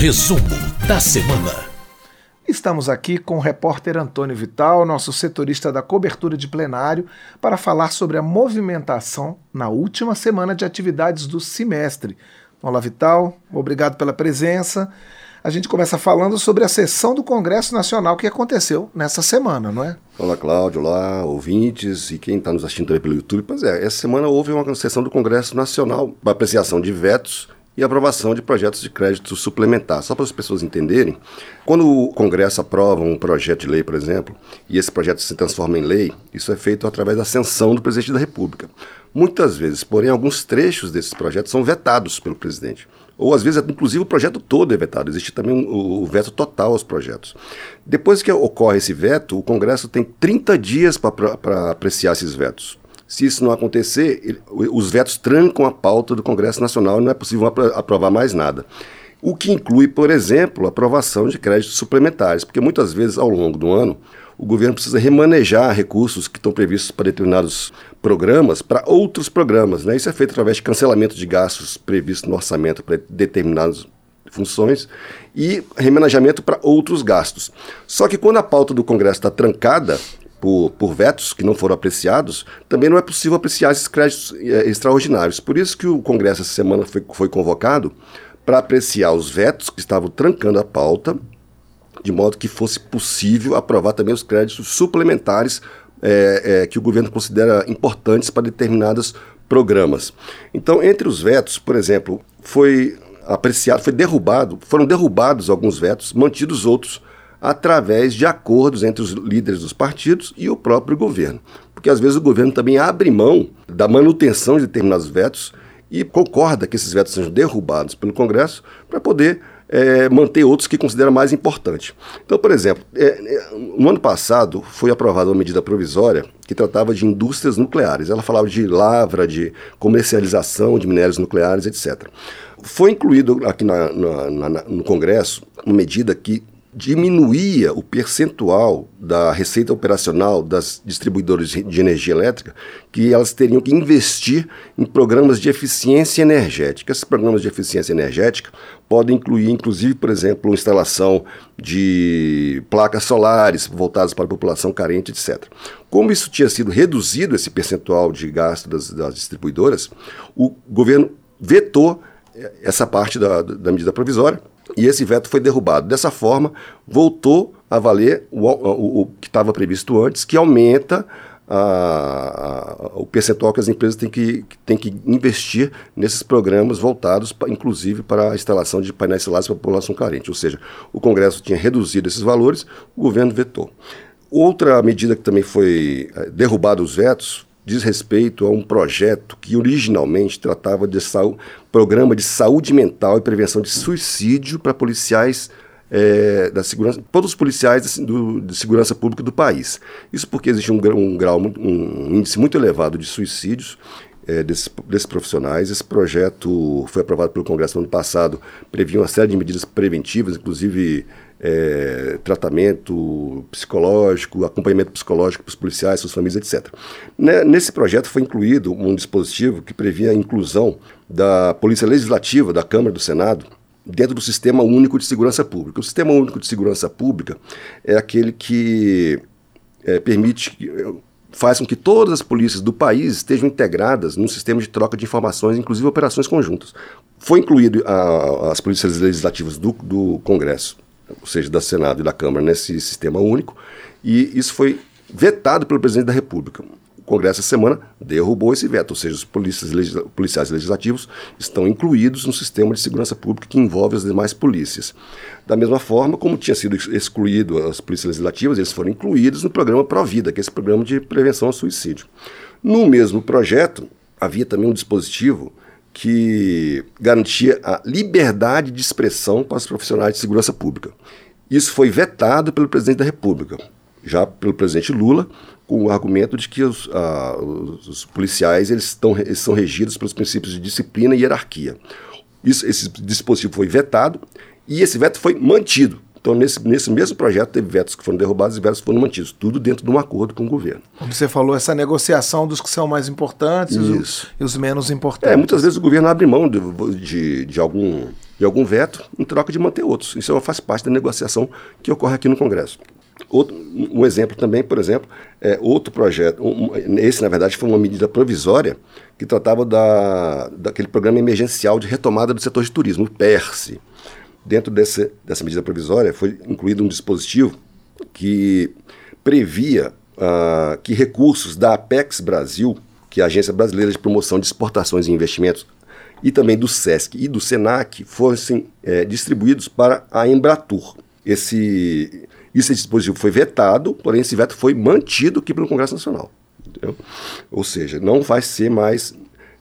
Resumo da semana. Estamos aqui com o repórter Antônio Vital, nosso setorista da cobertura de plenário, para falar sobre a movimentação na última semana de atividades do semestre. Olá, Vital, obrigado pela presença. A gente começa falando sobre a sessão do Congresso Nacional que aconteceu nessa semana, não é? Olá, Cláudio, olá, ouvintes e quem está nos assistindo também pelo YouTube. Pois é, essa semana houve uma sessão do Congresso Nacional para apreciação de vetos e aprovação de projetos de crédito suplementar. Só para as pessoas entenderem, quando o Congresso aprova um projeto de lei, por exemplo, e esse projeto se transforma em lei, isso é feito através da ascensão do presidente da República. Muitas vezes, porém, alguns trechos desses projetos são vetados pelo presidente. Ou às vezes, inclusive, o projeto todo é vetado. Existe também o, o veto total aos projetos. Depois que ocorre esse veto, o Congresso tem 30 dias para apreciar esses vetos. Se isso não acontecer, os vetos trancam a pauta do Congresso Nacional e não é possível aprovar mais nada. O que inclui, por exemplo, a aprovação de créditos suplementares, porque muitas vezes ao longo do ano o governo precisa remanejar recursos que estão previstos para determinados programas para outros programas. Né? Isso é feito através de cancelamento de gastos previstos no orçamento para determinadas funções e remanejamento para outros gastos. Só que quando a pauta do Congresso está trancada, por, por vetos que não foram apreciados, também não é possível apreciar esses créditos é, extraordinários. Por isso que o Congresso essa semana foi, foi convocado para apreciar os vetos que estavam trancando a pauta, de modo que fosse possível aprovar também os créditos suplementares é, é, que o governo considera importantes para determinados programas. Então, entre os vetos, por exemplo, foi apreciado, foi derrubado, foram derrubados alguns vetos, mantidos outros através de acordos entre os líderes dos partidos e o próprio governo. Porque às vezes o governo também abre mão da manutenção de determinados vetos e concorda que esses vetos sejam derrubados pelo Congresso para poder é, manter outros que considera mais importante. Então, por exemplo, é, no ano passado foi aprovada uma medida provisória que tratava de indústrias nucleares. Ela falava de lavra, de comercialização de minérios nucleares, etc. Foi incluído aqui na, na, na, no Congresso uma medida que diminuía o percentual da receita operacional das distribuidoras de energia elétrica que elas teriam que investir em programas de eficiência energética. Esses programas de eficiência energética podem incluir, inclusive, por exemplo, instalação de placas solares voltadas para a população carente, etc. Como isso tinha sido reduzido, esse percentual de gasto das, das distribuidoras, o governo vetou essa parte da, da medida provisória e esse veto foi derrubado. Dessa forma, voltou a valer o, o, o que estava previsto antes, que aumenta a, a, o percentual que as empresas têm que, têm que investir nesses programas voltados, pra, inclusive, para a instalação de painéis solares para a população carente. Ou seja, o Congresso tinha reduzido esses valores, o governo vetou. Outra medida que também foi eh, derrubada os vetos diz respeito a um projeto que originalmente tratava de saúde, programa de saúde mental e prevenção de suicídio para policiais é, da segurança, todos os policiais do, de segurança pública do país. Isso porque existe um, um grau, um índice muito elevado de suicídios é, desses, desses, profissionais. Esse projeto foi aprovado pelo Congresso no ano passado, previa uma série de medidas preventivas, inclusive é, tratamento psicológico, acompanhamento psicológico para os policiais, suas famílias, etc. Né, nesse projeto foi incluído um dispositivo que previa a inclusão da Polícia Legislativa, da Câmara do Senado, dentro do Sistema Único de Segurança Pública. O Sistema Único de Segurança Pública é aquele que é, permite, faz com que todas as polícias do país estejam integradas num sistema de troca de informações, inclusive operações conjuntas. Foi incluído a, as polícias legislativas do, do Congresso ou seja, da Senado e da Câmara, nesse sistema único, e isso foi vetado pelo presidente da República. Congresso, essa semana, derrubou esse veto, ou seja, os legisla policiais legislativos estão incluídos no sistema de segurança pública que envolve as demais polícias. Da mesma forma, como tinha sido excluído as polícias legislativas, eles foram incluídos no programa Provida, que é esse programa de prevenção ao suicídio. No mesmo projeto, havia também um dispositivo que garantia a liberdade de expressão para os profissionais de segurança pública. Isso foi vetado pelo presidente da República, já pelo presidente Lula, com o argumento de que os, ah, os policiais eles, estão, eles são regidos pelos princípios de disciplina e hierarquia. Isso, esse dispositivo foi vetado e esse veto foi mantido. Então, nesse, nesse mesmo projeto, teve vetos que foram derrubados e vetos que foram mantidos, tudo dentro de um acordo com o governo. Como você falou, essa negociação dos que são mais importantes Isso. e os menos importantes. É, muitas vezes o governo abre mão de, de, de, algum, de algum veto em troca de manter outros. Isso faz parte da negociação que ocorre aqui no Congresso. Outro, um exemplo também, por exemplo, é outro projeto. Um, esse, na verdade, foi uma medida provisória que tratava da, daquele programa emergencial de retomada do setor de turismo, o PERSE. Dentro desse, dessa medida provisória foi incluído um dispositivo que previa uh, que recursos da Apex Brasil, que é a Agência Brasileira de Promoção de Exportações e Investimentos, e também do SESC e do SENAC, fossem é, distribuídos para a Embratur. Esse, esse dispositivo foi vetado, porém esse veto foi mantido aqui pelo Congresso Nacional. Entendeu? Ou seja, não vai ser mais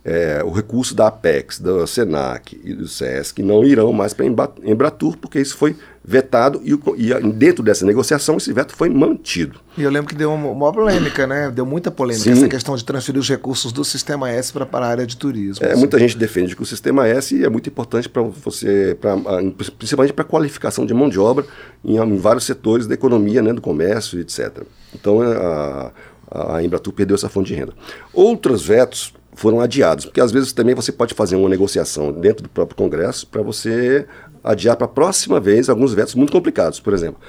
é, o recurso da Apex, do Senac e do SESC não irão mais para a Embratur, porque isso foi vetado e, e, dentro dessa negociação esse veto foi mantido. E eu lembro que deu uma, uma polêmica, né? Deu muita polêmica Sim. essa questão de transferir os recursos do Sistema S para a área de turismo. É, muita gente defende que o Sistema S é muito importante para você, pra, principalmente para a qualificação de mão de obra em, em, vários setores da economia, né, do comércio, etc. Então a, a Embratur perdeu essa fonte de renda. Outros vetos foram adiados, porque às vezes também você pode fazer uma negociação dentro do próprio Congresso para você adiar para a próxima vez alguns vetos muito complicados. Por exemplo,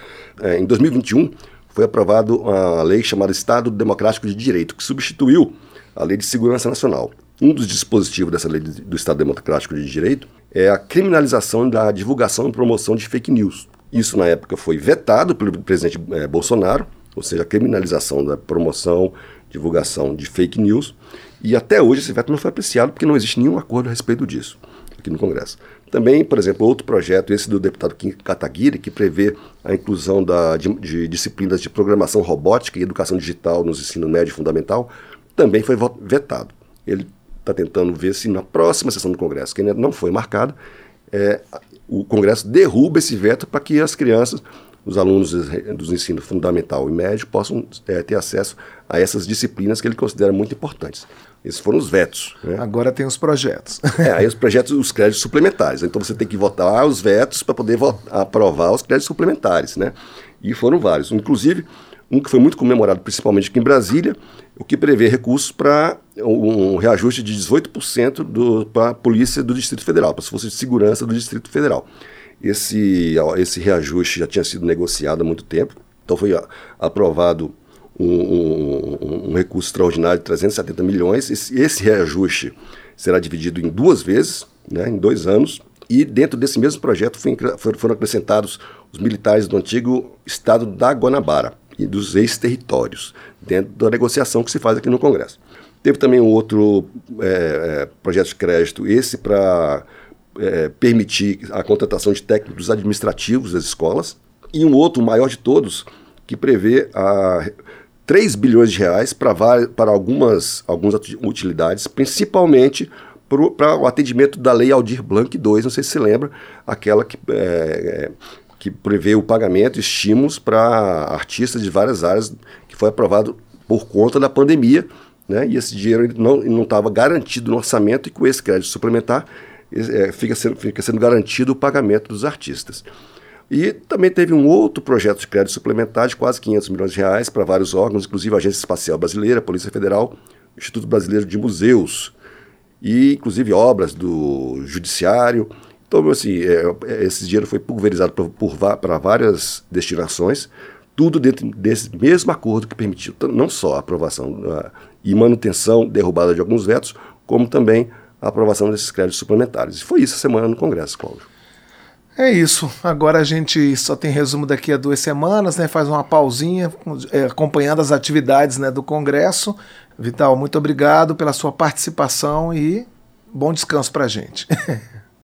é, em 2021 foi aprovado a lei chamada Estado Democrático de Direito, que substituiu a Lei de Segurança Nacional. Um dos dispositivos dessa lei do Estado Democrático de Direito é a criminalização da divulgação e promoção de fake news. Isso, na época, foi vetado pelo presidente é, Bolsonaro, ou seja, a criminalização da promoção, divulgação de fake news. E até hoje esse veto não foi apreciado porque não existe nenhum acordo a respeito disso aqui no Congresso. Também, por exemplo, outro projeto, esse do deputado Kim Kataguiri, que prevê a inclusão da, de, de, disciplinas de programação robótica e educação digital nos ensino médio fundamental, também foi vetado. Ele está tentando ver se na próxima sessão do Congresso, que ainda não foi marcada, é, o Congresso derruba esse veto para que as crianças os alunos dos ensino fundamental e médio possam é, ter acesso a essas disciplinas que ele considera muito importantes. Esses foram os vetos. Né? Agora tem os projetos. É, aí os projetos, os créditos suplementares. Então você tem que votar os vetos para poder votar, aprovar os créditos suplementares, né? E foram vários. Inclusive, um que foi muito comemorado, principalmente aqui em Brasília, o que prevê recursos para um reajuste de 18% para a polícia do Distrito Federal, para as forças de segurança do Distrito Federal. Esse, esse reajuste já tinha sido negociado há muito tempo, então foi aprovado um, um, um recurso extraordinário de 370 milhões. Esse, esse reajuste será dividido em duas vezes, né, em dois anos, e dentro desse mesmo projeto foram acrescentados os militares do antigo estado da Guanabara e dos ex-territórios, dentro da negociação que se faz aqui no Congresso. Teve também um outro é, projeto de crédito, esse para é, permitir a contratação de técnicos administrativos das escolas, e um outro, o maior de todos, que prevê a 3 bilhões de reais para, para algumas, algumas utilidades, principalmente para o atendimento da Lei Aldir Blanc II, não sei se você lembra, aquela que, é, que prevê o pagamento estímulos para artistas de várias áreas, que foi aprovado por conta da pandemia, né? e esse dinheiro não estava garantido no orçamento, e com esse crédito suplementar é, fica, sendo, fica sendo garantido o pagamento dos artistas. E também teve um outro projeto de crédito suplementar de quase 500 milhões de reais para vários órgãos, inclusive a Agência Espacial Brasileira, Polícia Federal, Instituto Brasileiro de Museus e inclusive obras do Judiciário. Então, assim, é, é esse dinheiro foi pulverizado para várias destinações, tudo dentro desse mesmo acordo que permitiu não só a aprovação e manutenção, derrubada de alguns vetos, como também a aprovação desses créditos suplementares. E foi isso a semana no Congresso, Cláudio. É isso. Agora a gente só tem resumo daqui a duas semanas, né? Faz uma pausinha, é, acompanhando as atividades né, do Congresso. Vital, muito obrigado pela sua participação e bom descanso para a gente.